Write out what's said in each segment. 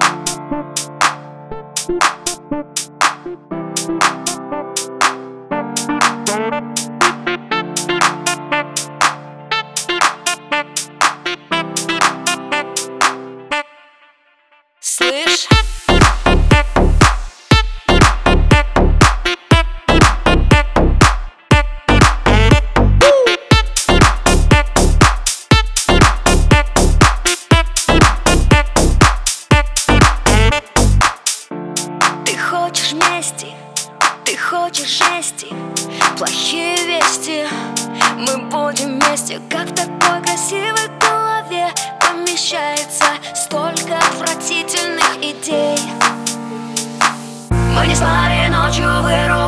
Слышь? Мести, ты хочешь жести? Плохие вести. Мы будем вместе, как в такой красивой голове. Помещается столько отвратительных идей. Мы не спали ночью, вырубает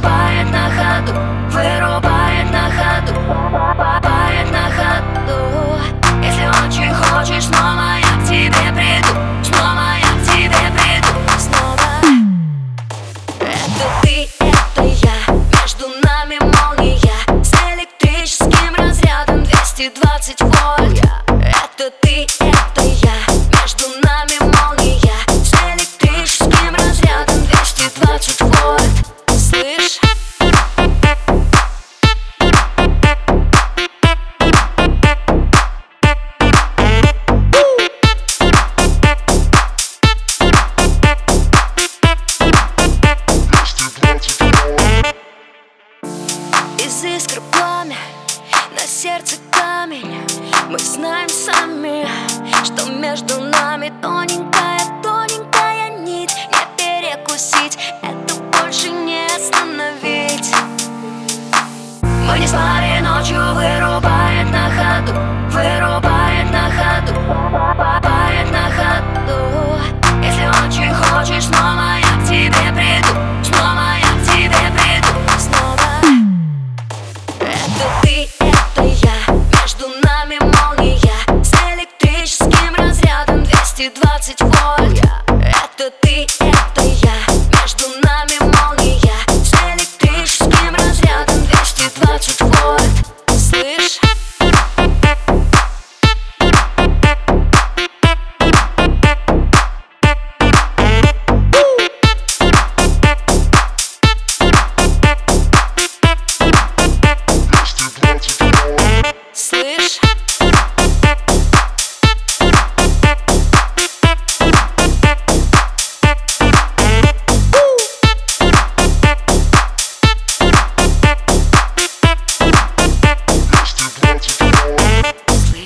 220 вольт. Это ты, это я. Между нами молния. С электрическим разрядом 220 вольт. Слышь? Из искр пламя, на сердце Мы знаем сами, что между нами тоненькая, тоненькая нить. Не перекусить, это больше не остановить. Мы не спали ночью, вырубает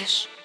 English.